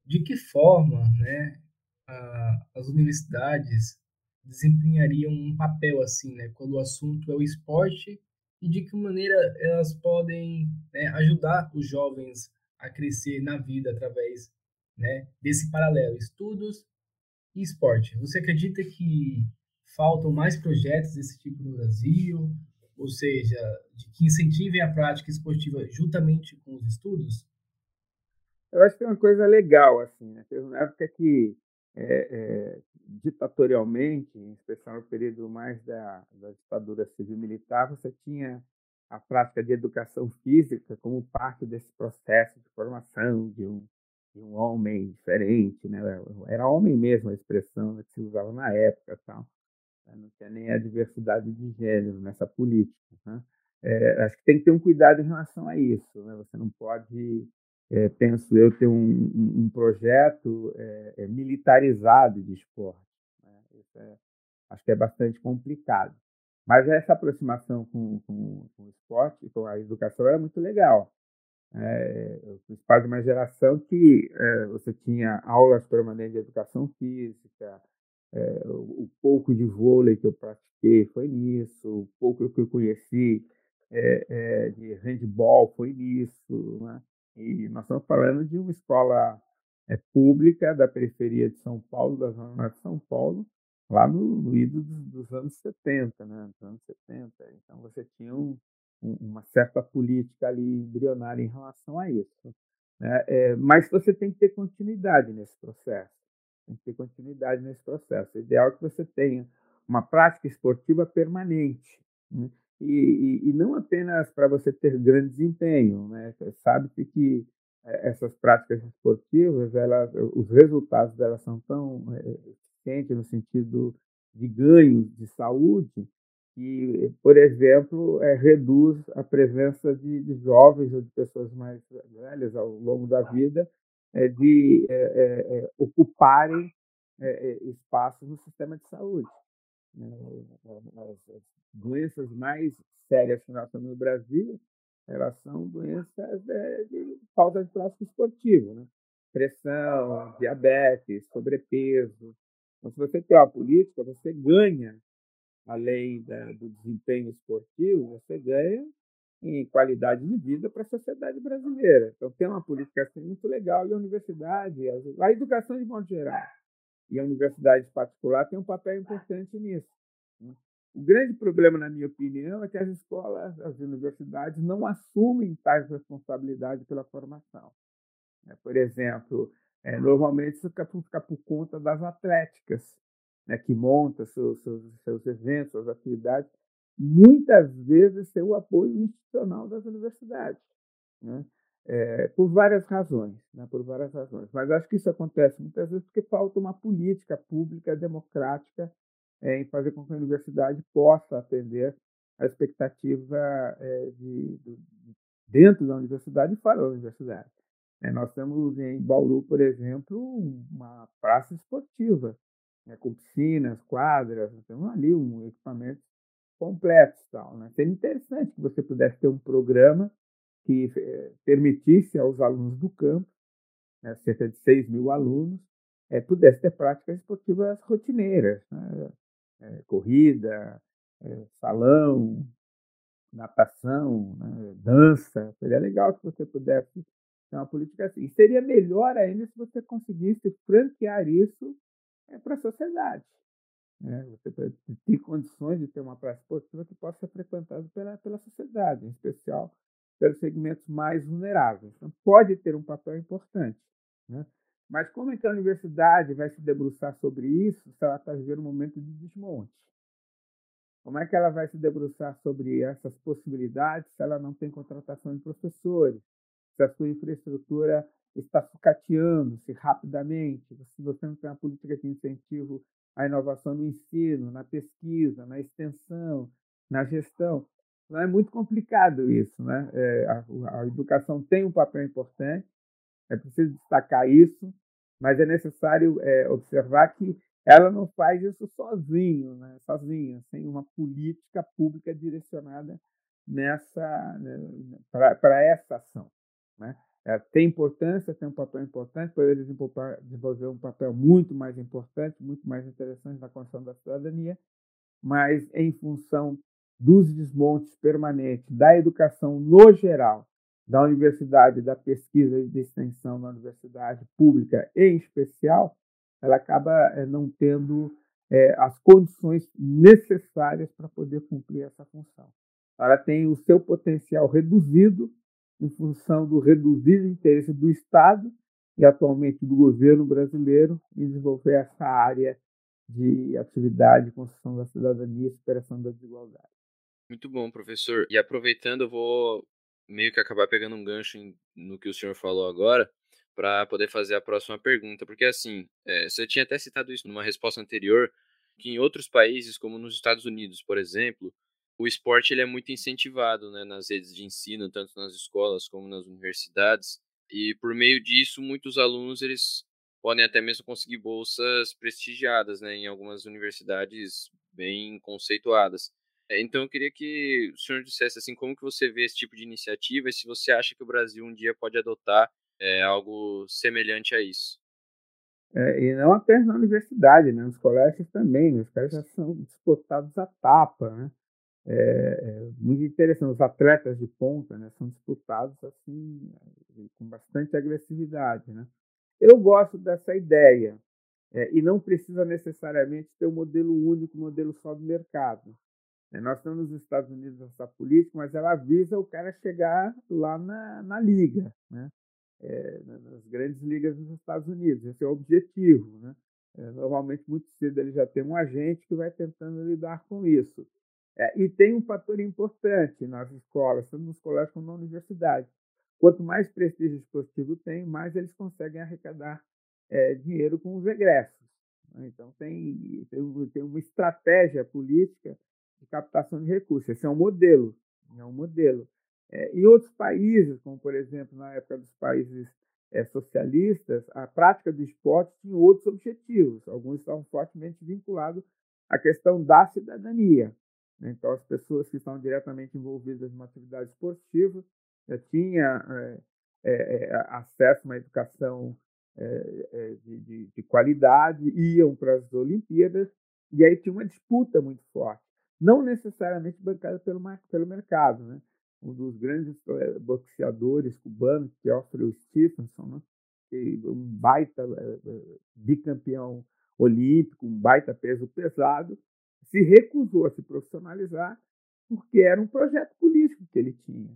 De que forma, né, a, as universidades desempenhariam um papel assim, né, quando o assunto é o esporte e de que maneira elas podem né, ajudar os jovens a crescer na vida através né, desse paralelo, estudos e esporte. Você acredita que faltam mais projetos desse tipo no Brasil, ou seja, de que incentivem a prática esportiva juntamente com os estudos? Eu acho que é uma coisa legal, assim, né? Teve uma época que é, é, ditatorialmente, em especial no período mais da, da ditadura civil-militar, você tinha a prática de educação física como parte desse processo de formação de um, de um homem diferente, né? era homem mesmo a expressão que se usava na época. Tal. Né? não tinha nem a diversidade de gênero nessa política. Né? É, acho que tem que ter um cuidado em relação a isso. Né? Você não pode, é, penso eu, ter um, um projeto é, é, militarizado de esporte. Né? É, acho que é bastante complicado. Mas essa aproximação com, com, com o esporte, com a educação, era muito legal. É, eu fiz parte de uma geração que é, você tinha aulas permanentes de educação física, é, o, pouco de vôlei que eu pratiquei foi nisso, o pouco que eu conheci é, é, de handball foi nisso. Né? E nós estamos falando de uma escola pública da periferia de São Paulo, da Zona Norte de São Paulo, lá no, ido dos, dos, anos 70, né? Dos anos 70. Então você tinha um, um, uma certa política ali embrionária em relação a isso. Né? Mas você tem que ter continuidade nesse processo. Tem que ter continuidade nesse processo. O ideal é que você tenha uma prática esportiva permanente. Né? E, e, e, não apenas para você ter grande desempenho. Né? Sabe-se que é, essas práticas esportivas, elas, os resultados delas são tão é, eficientes no sentido de ganhos de saúde que, por exemplo, é, reduz a presença de, de, jovens ou de pessoas mais velhas ao longo da vida de é, é, é ocuparem espaços no sistema de saúde. Né? As doenças mais sérias que nós temos no Brasil elas são doenças de falta de plástico esportivo, né? pressão, diabetes, sobrepeso. Então, se você tem uma política, você ganha além da, do desempenho esportivo, você ganha em qualidade de vida para a sociedade brasileira. Então, tem uma política assim muito legal. E a universidade, a educação de modo geral, e a universidade particular tem um papel importante nisso. Né? O grande problema, na minha opinião, é que as escolas, as universidades não assumem tais responsabilidades pela formação. Né? Por exemplo, é, normalmente isso fica por, conta das atléticas né, que monta seus, seus, seus eventos, suas atividades, muitas vezes sem o apoio institucional das universidades, né? é, por várias razões, né? por várias razões. Mas acho que isso acontece muitas vezes porque falta uma política pública democrática é, em fazer com que a universidade possa atender a expectativa é, de, de, dentro da universidade e fora da universidade. É, nós temos em Bauru, por exemplo, uma praça esportiva né, com piscinas, quadras, temos ali um equipamento completo. Tal, né? Seria interessante que você pudesse ter um programa que eh, permitisse aos alunos do campo, né, cerca de 6 mil alunos, eh, pudesse ter práticas esportivas rotineiras, né? eh, corrida, eh, salão, natação, né? dança. Seria legal que você pudesse ter uma política assim. Seria melhor ainda se você conseguisse franquear isso para a sociedade. Né? Você tem condições de ter uma praça esportiva que possa ser frequentada pela, pela sociedade, em especial pelos segmentos mais vulneráveis. Então, pode ter um papel importante. Né? Mas como é que a universidade vai se debruçar sobre isso se ela está vivendo um momento de desmonte? Como é que ela vai se debruçar sobre essas possibilidades se ela não tem contratação de professores? Se a sua infraestrutura está sucateando-se rapidamente, se você não tem uma política de incentivo à inovação no ensino, na pesquisa, na extensão, na gestão. Então, é muito complicado isso. Né? É, a, a educação tem um papel importante, é preciso destacar isso, mas é necessário é, observar que ela não faz isso sozinho, né? sozinha, sem uma política pública direcionada nessa né, para essa ação. Né? É, tem importância, tem um papel importante, poderia desenvolver um papel muito mais importante, muito mais interessante na construção da cidadania, mas em função dos desmontes permanentes da educação no geral, da universidade, da pesquisa e de extensão na universidade pública em especial, ela acaba é, não tendo é, as condições necessárias para poder cumprir essa função. Ela tem o seu potencial reduzido em função do reduzido interesse do Estado e atualmente do governo brasileiro em desenvolver essa área de atividade de construção da cidadania e superação da desigualdade. Muito bom, professor. E aproveitando, eu vou meio que acabar pegando um gancho no que o senhor falou agora para poder fazer a próxima pergunta, porque assim, é, você tinha até citado isso numa resposta anterior que em outros países, como nos Estados Unidos, por exemplo, o esporte ele é muito incentivado né, nas redes de ensino, tanto nas escolas como nas universidades. E por meio disso, muitos alunos eles podem até mesmo conseguir bolsas prestigiadas né, em algumas universidades bem conceituadas. É, então eu queria que o senhor dissesse assim como que você vê esse tipo de iniciativa e se você acha que o Brasil um dia pode adotar é, algo semelhante a isso. É, e não apenas na universidade, né? nos colégios também, os colégios já são disputados a tapa, né? É, é, muito interessante. Os atletas de ponta né, são disputados assim com bastante agressividade. Né? Eu gosto dessa ideia é, e não precisa necessariamente ter um modelo único, um modelo só do mercado. É, nós temos nos Estados Unidos essa política, mas ela visa o cara chegar lá na, na liga, né? É, nas grandes ligas dos Estados Unidos. Esse é o objetivo. Né? É, normalmente, muito cedo, ele já tem um agente que vai tentando lidar com isso. É, e tem um fator importante nas escolas, tanto nos colégios como na universidade. Quanto mais prestígio esportivo tem, mais eles conseguem arrecadar é, dinheiro com os egressos. Né? Então, tem, tem, tem, uma estratégia política de captação de recursos. Esse é um modelo. É um modelo. É, em outros países, como, por exemplo, na época dos países é, socialistas, a prática do esporte tinha outros objetivos. Alguns estavam fortemente vinculados à questão da cidadania. Então, as pessoas que estão diretamente envolvidas numa atividade esportiva já tinham é, é, é, acesso a uma educação é, de, de, de, qualidade, iam para as Olimpíadas, e aí tinha uma disputa muito forte, não necessariamente bancada pelo, pelo mercado. Né? Um dos grandes boxeadores cubanos, que é Stephenson, né? um baita bicampeão olímpico, um baita peso pesado, se recusou a se profissionalizar porque era um projeto político que ele tinha.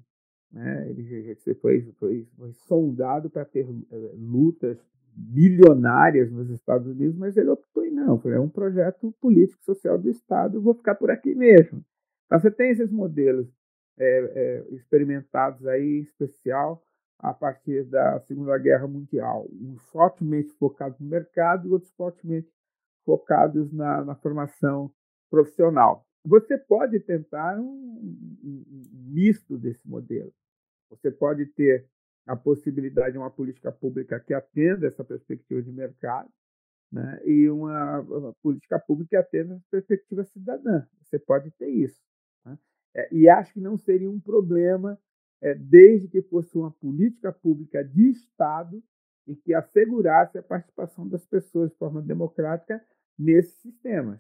Né? Ele foi, foi, sondado para ter é, lutas bilionárias nos Estados Unidos, mas ele optou em não. É um projeto político social do Estado, vou ficar por aqui mesmo. Então, você tem esses modelos é, é, experimentados aí, em especial a partir da Segunda Guerra Mundial, uns fortemente focados no mercado e outros fortemente focados na, na formação profissional. Você pode tentar um, misto desse modelo. Você pode ter a possibilidade de uma política pública que atenda essa perspectiva de mercado né, e uma, política pública que atenda essa perspectiva cidadã. Você pode ter isso. Né? É, e acho que não seria um problema é, desde que fosse uma política pública de Estado e que assegurasse a participação das pessoas de forma democrática nesses sistemas.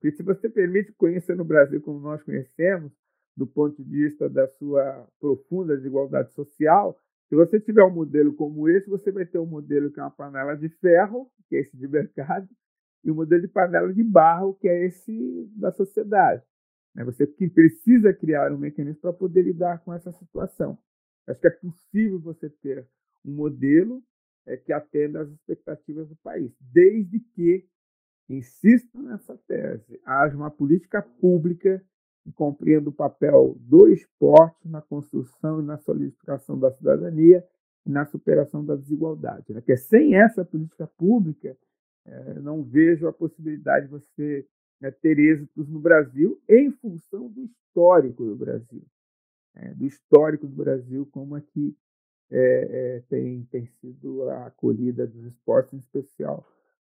Porque se você permite conhecer no Brasil como nós conhecemos, do ponto de vista da sua profunda desigualdade social, se você tiver um modelo como esse, você vai ter um modelo que é uma panela de ferro, que é esse de mercado, e um modelo de panela de barro, que é esse da sociedade. Né? Você precisa criar um mecanismo para poder lidar com essa situação. Acho que é possível você ter um modelo é, que atenda às expectativas do país, desde que Insisto nessa tese. Haja uma política pública que compreenda o papel do esporte na construção e na solidificação da cidadania e na superação da desigualdade. Né? Porque sem essa política pública, é, não vejo a possibilidade de você né, ter êxitos no Brasil em função do histórico do Brasil. É, do histórico do Brasil, como é, é, tem, tem sido a acolhida dos esportes, em especial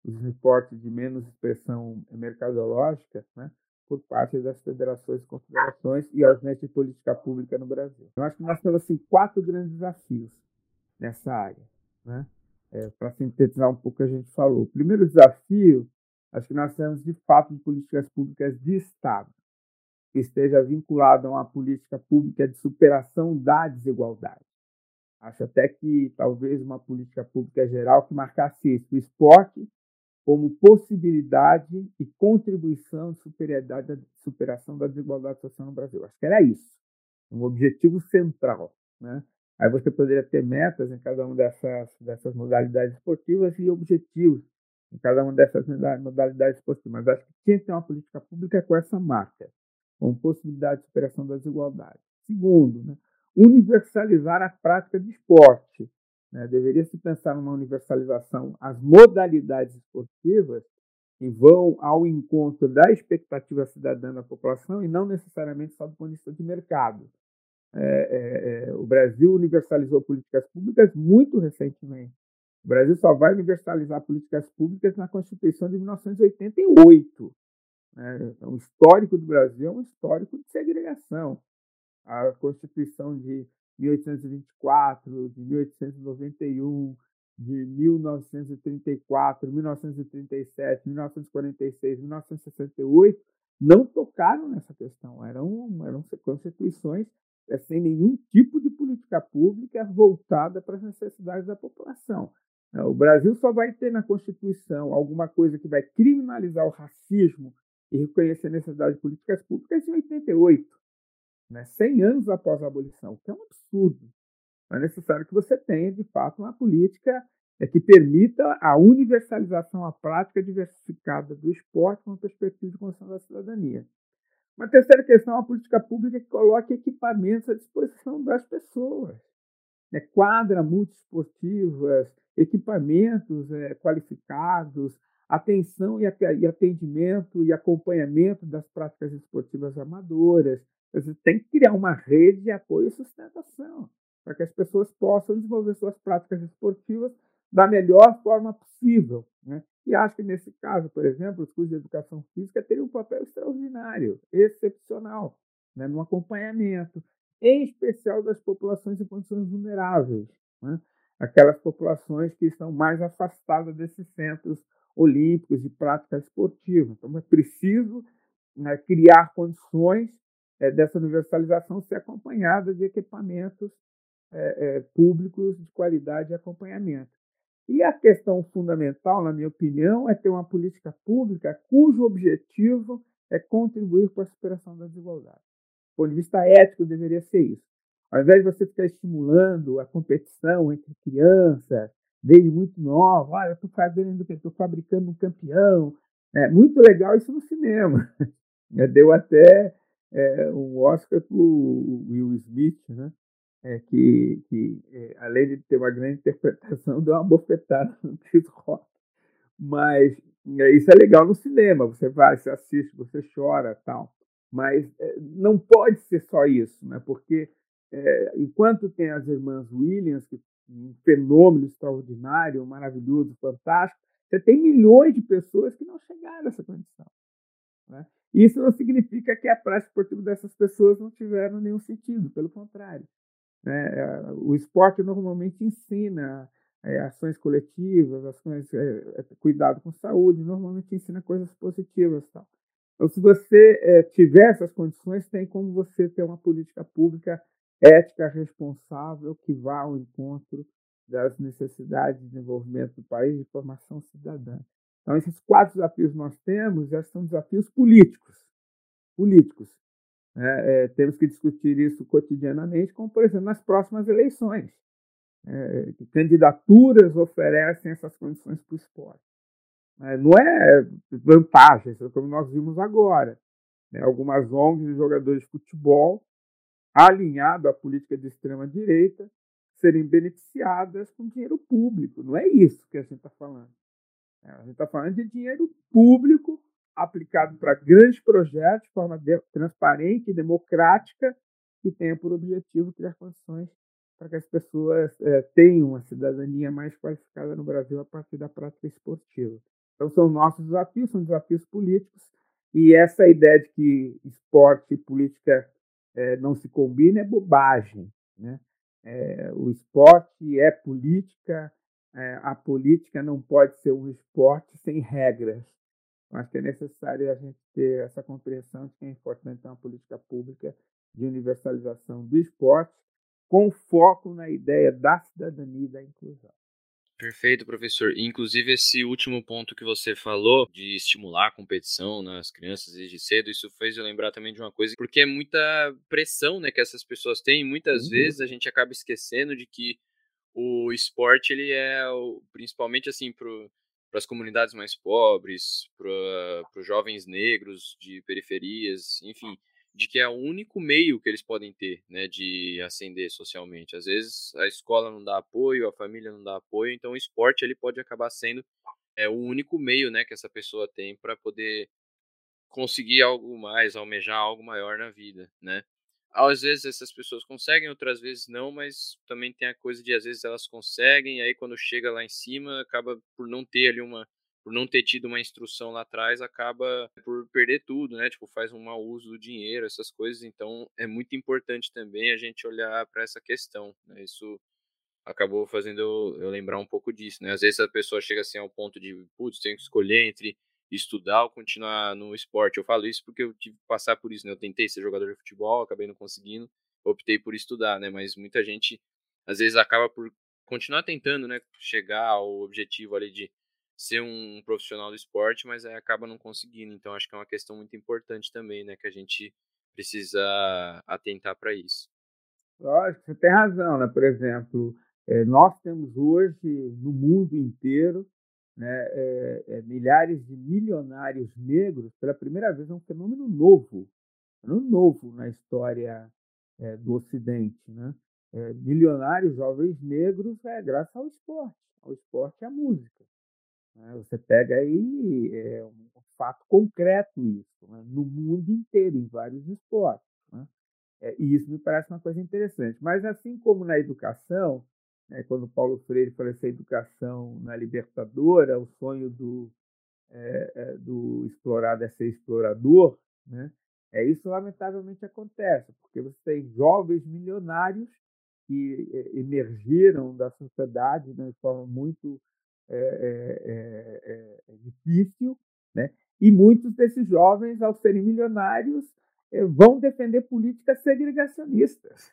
os reportes de menos expressão mercadológica, né, por parte das federações e confederações e ausência de política pública no Brasil. Eu acho que nós temos assim, quatro grandes desafios nessa área. Né? É, Para sintetizar um pouco o que a gente falou. O primeiro desafio, acho que nós temos de fato de políticas públicas de Estado, que esteja vinculado a uma política pública de superação da desigualdade. Acho até que talvez uma política pública geral que marcasse isso. O esporte como possibilidade e contribuição de superação da desigualdade social no Brasil. Acho que era isso, um objetivo central. Né? Aí você poderia ter metas em cada uma dessas, dessas modalidades esportivas e objetivos em cada uma dessas modalidades esportivas. Mas acho que tinha que ter uma política pública com essa marca, com possibilidade de superação da desigualdade. Segundo, né? universalizar a prática de esporte né? Deveria se pensar numa universalização. As modalidades esportivas que vão ao encontro da expectativa cidadã da população e não necessariamente só do ponto de vista de mercado. É, é, é, o Brasil universalizou políticas públicas muito recentemente. O Brasil só vai universalizar políticas públicas na Constituição de 1988. Né? Então, o histórico do Brasil é um histórico de segregação. A Constituição de 1824, de 1891, de 1934, 1937, 1946, 1968 não tocaram nessa questão. Eram, eram constituições é, sem nenhum tipo de política pública voltada para as necessidades da população. É, o Brasil só vai ter na Constituição alguma coisa que vai criminalizar o racismo e reconhecer a necessidade de políticas públicas em 88, né, 100 anos após a abolição, que é um absurdo. É necessário que você tenha, de fato, uma política é, que permita a universalização, a prática diversificada do esporte com uma perspectiva de construção da cidadania. Uma terceira questão é uma política pública que coloque equipamentos à disposição das pessoas. É, quadra multiesportivas, equipamentos é, qualificados, atenção e atendimento e acompanhamento das práticas esportivas amadoras. Você tem que criar uma rede de apoio e sustentação para que as pessoas possam desenvolver suas práticas esportivas da melhor forma possível. Né? E acho que nesse caso, por exemplo, os cursos de educação física teriam um papel extraordinário, excepcional, né? no acompanhamento, em especial das populações em condições vulneráveis, né? aquelas populações que estão mais afastadas desses centros olímpicos de prática esportiva. Então, é preciso né, criar condições é, dessa universalização ser acompanhada de equipamentos é, é, públicos de qualidade e acompanhamento. E a questão fundamental, na minha opinião, é ter uma política pública cujo objetivo é contribuir para a superação da desigualdade. Do ponto de vista ético, deveria ser isso. Ao invés de você ficar estimulando a competição entre crianças, desde muito nova, olha, eu estou fazendo, estou fabricando um campeão. É muito legal isso no cinema. [laughs] Deu até é, um Oscar para o Will Smith, né? é, que, que é, além de ter uma grande [laughs] interpretação, deu uma bofetada no Chris Rock. Mas é, isso é legal no cinema, você vai, você assiste, você chora tal. Mas é, não pode ser só isso, né? porque é, enquanto tem as irmãs Williams, que um fenômeno extraordinário, maravilhoso, fantástico, você tem milhões de pessoas que não chegaram a essa condição. Né? Isso não significa que a prática esportiva dessas pessoas não tiveram nenhum sentido, pelo contrário. Né? É, o esporte normalmente ensina é, ações coletivas, ações, é, é, cuidado com saúde, normalmente ensina coisas positivas. Tal. Então, se você é, tiver essas condições, tem como você ter uma política pública ética responsável que vá ao encontro das necessidades de desenvolvimento do país de formação cidadã. Então, esses quatro desafios que nós temos já são desafios políticos. Políticos. É, é, temos que discutir isso cotidianamente, como, por exemplo, nas próximas eleições. É, candidaturas oferecem essas condições para o esporte. É, não é vantagem, como nós vimos agora. Né? Algumas ONGs de jogadores de futebol, alinhado à política de extrema-direita, serem beneficiadas com dinheiro público. Não é isso que a gente está falando. É, a gente está falando de dinheiro público aplicado para grandes projetos de forma transparente e democrática que tenha por objetivo criar condições para que as pessoas é, tenham uma cidadania mais qualificada no Brasil a partir da prática esportiva. Então, são nossos desafios, são desafios políticos, e essa ideia de que esporte e política é, não se combinam é bobagem. Né? É, o esporte é política, a política não pode ser um esporte sem regras. Eu acho que é necessário a gente ter essa compreensão de que é importante ter uma política pública de universalização do esporte, com foco na ideia da cidadania e da inclusão. Perfeito, professor. Inclusive, esse último ponto que você falou, de estimular a competição nas crianças desde cedo, isso fez eu lembrar também de uma coisa, porque é muita pressão né, que essas pessoas têm. Muitas uhum. vezes a gente acaba esquecendo de que o esporte, ele é, o, principalmente assim, para as comunidades mais pobres, para os jovens negros de periferias, enfim, de que é o único meio que eles podem ter, né, de ascender socialmente. Às vezes a escola não dá apoio, a família não dá apoio, então o esporte ele pode acabar sendo é o único meio, né, que essa pessoa tem para poder conseguir algo mais, almejar algo maior na vida, né? Às vezes essas pessoas conseguem, outras vezes não, mas também tem a coisa de às vezes elas conseguem, aí quando chega lá em cima, acaba por não ter ali uma por não ter tido uma instrução lá atrás, acaba por perder tudo, né? Tipo, faz um mau uso do dinheiro, essas coisas. Então, é muito importante também a gente olhar para essa questão. Né? Isso acabou fazendo eu, eu, lembrar um pouco disso, né? Às vezes a pessoa chega assim ao ponto de, putz, tenho que escolher entre estudar ou continuar no esporte. Eu falo isso porque eu tive que passar por isso, né? Eu tentei ser jogador de futebol, acabei não conseguindo, optei por estudar, né? Mas muita gente às vezes acaba por continuar tentando, né, chegar ao objetivo ali de ser um profissional do esporte, mas acaba não conseguindo. Então acho que é uma questão muito importante também, né, que a gente precisa atentar para isso. Lógico, você tem razão, né? Por exemplo, é, nós temos hoje no mundo inteiro né, é, é, milhares de milionários negros, pela primeira vez é um fenômeno novo, um novo na história é, do Ocidente. Né? É, milionários jovens negros é graças ao esporte, ao esporte e à música. Né? Você pega aí é um fato concreto isso, né? no mundo inteiro, em vários esportes. Né? É, e isso me parece uma coisa interessante. Mas assim como na educação, né, quando Paulo Freire fala essa educação na libertadora, o sonho do, é, é, do explorado é ser explorador, né? É isso lamentavelmente acontece, porque você tem jovens milionários que é, emergiram da sociedade né, de forma muito é, é, difícil, né? E muitos desses jovens, ao serem milionários, vão defender políticas segregacionistas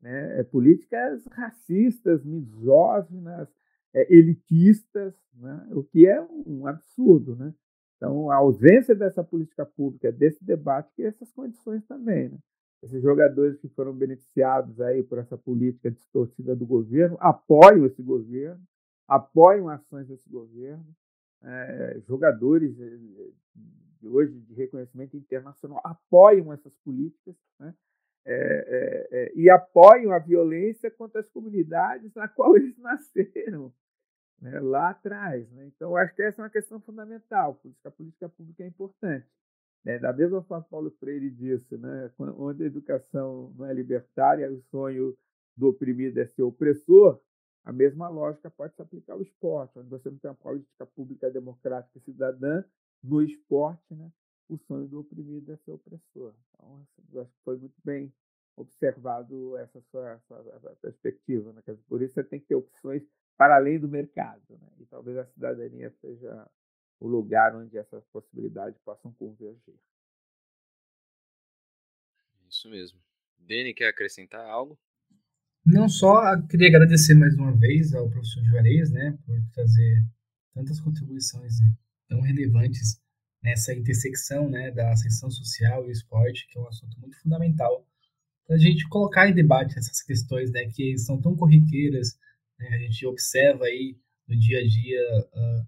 né? É políticas racistas, misóginas, é, elitistas, né? o que é um absurdo. Né? Então, a ausência dessa política pública, desse debate, que essas condições também. Né? Esses jogadores que foram beneficiados aí por essa política distorcida do governo apoiam esse governo, apoiam ações desse governo. É, jogadores de hoje de reconhecimento internacional apoiam essas políticas, né? É, é, é, e apoiam a violência contra as comunidades na [laughs] qual eles nasceram né, lá atrás. Né? Então, acho que essa é uma questão fundamental. A política pública é importante. Né? Da mesma forma que Paulo Freire disse, né? onde a educação não é libertária, o sonho do oprimido é ser opressor, a mesma lógica pode se aplicar ao esporte, onde você não tem uma política pública democrática cidadã no esporte, né? O sonho do oprimido é ser opressor. Então, assim, acho que foi muito bem observado essa sua, sua perspectiva. Né? Por isso, você tem que ter opções para além do mercado. Né? E talvez a cidadania seja o lugar onde essas possibilidades possam convergir. Isso mesmo. Dene, quer acrescentar algo? Não só queria agradecer mais uma vez ao professor Juarez, né, por trazer tantas contribuições tão relevantes nessa intersecção né, da ascensão social e esporte, que é um assunto muito fundamental para a gente colocar em debate essas questões né, que são tão corriqueiras, né, a gente observa aí no dia a dia uh,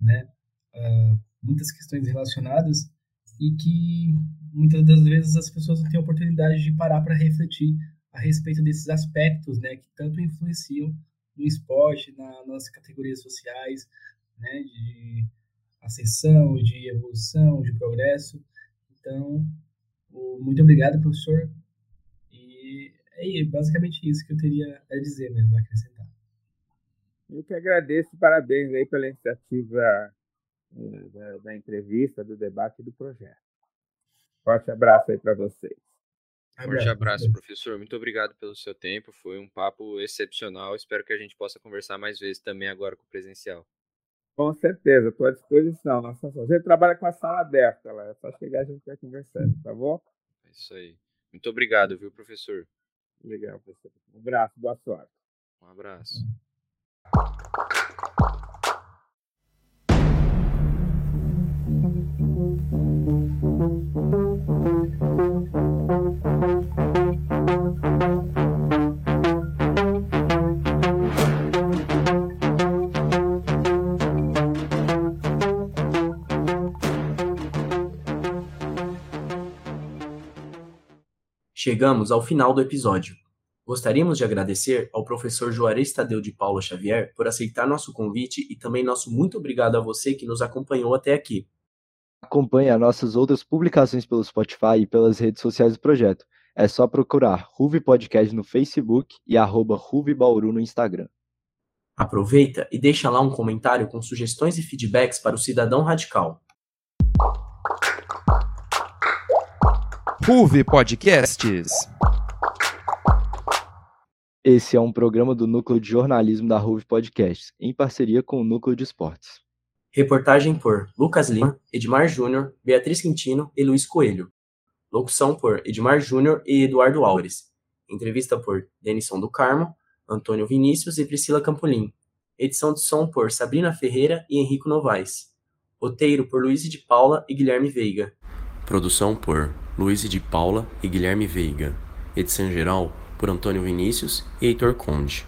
né, uh, muitas questões relacionadas e que muitas das vezes as pessoas não têm oportunidade de parar para refletir a respeito desses aspectos né, que tanto influenciam no esporte, na, nas categorias sociais, né, de ascensão, de evolução, de progresso. Então, muito obrigado, professor. E é basicamente isso que eu teria a dizer mesmo, a acrescentar. Eu que agradeço e parabéns aí pela iniciativa eh, da, da entrevista, do debate e do projeto. Forte abraço aí para vocês. Forte abraço, professor. Muito obrigado pelo seu tempo. Foi um papo excepcional. Espero que a gente possa conversar mais vezes também agora com o presencial. Com certeza, estou à disposição. Nossa, a gente trabalha com a sala aberta lá, é só chegar a gente vai conversando, tá bom? É isso aí. Muito obrigado, viu, professor? Legal, professor. Um abraço, boa sorte. Um abraço. Chegamos ao final do episódio. Gostaríamos de agradecer ao professor Juarez Tadeu de Paula Xavier por aceitar nosso convite e também nosso muito obrigado a você que nos acompanhou até aqui. Acompanhe as nossas outras publicações pelo Spotify e pelas redes sociais do projeto. É só procurar Ruve Podcast no Facebook e arroba Ruve Bauru no Instagram. Aproveita e deixa lá um comentário com sugestões e feedbacks para o cidadão radical. Ruve Podcasts. Esse é um programa do Núcleo de Jornalismo da Ruve Podcasts, em parceria com o Núcleo de Esportes. Reportagem por Lucas Lima, Edmar Júnior, Beatriz Quintino e Luiz Coelho. Locução por Edmar Júnior e Eduardo Aures. Entrevista por Denison do Carmo, Antônio Vinícius e Priscila Campolim. Edição de som por Sabrina Ferreira e Henrico Novaes. Roteiro por Luiz de Paula e Guilherme Veiga. Produção por Luiz de Paula e Guilherme Veiga. Edição geral por Antônio Vinícius e Heitor Conde.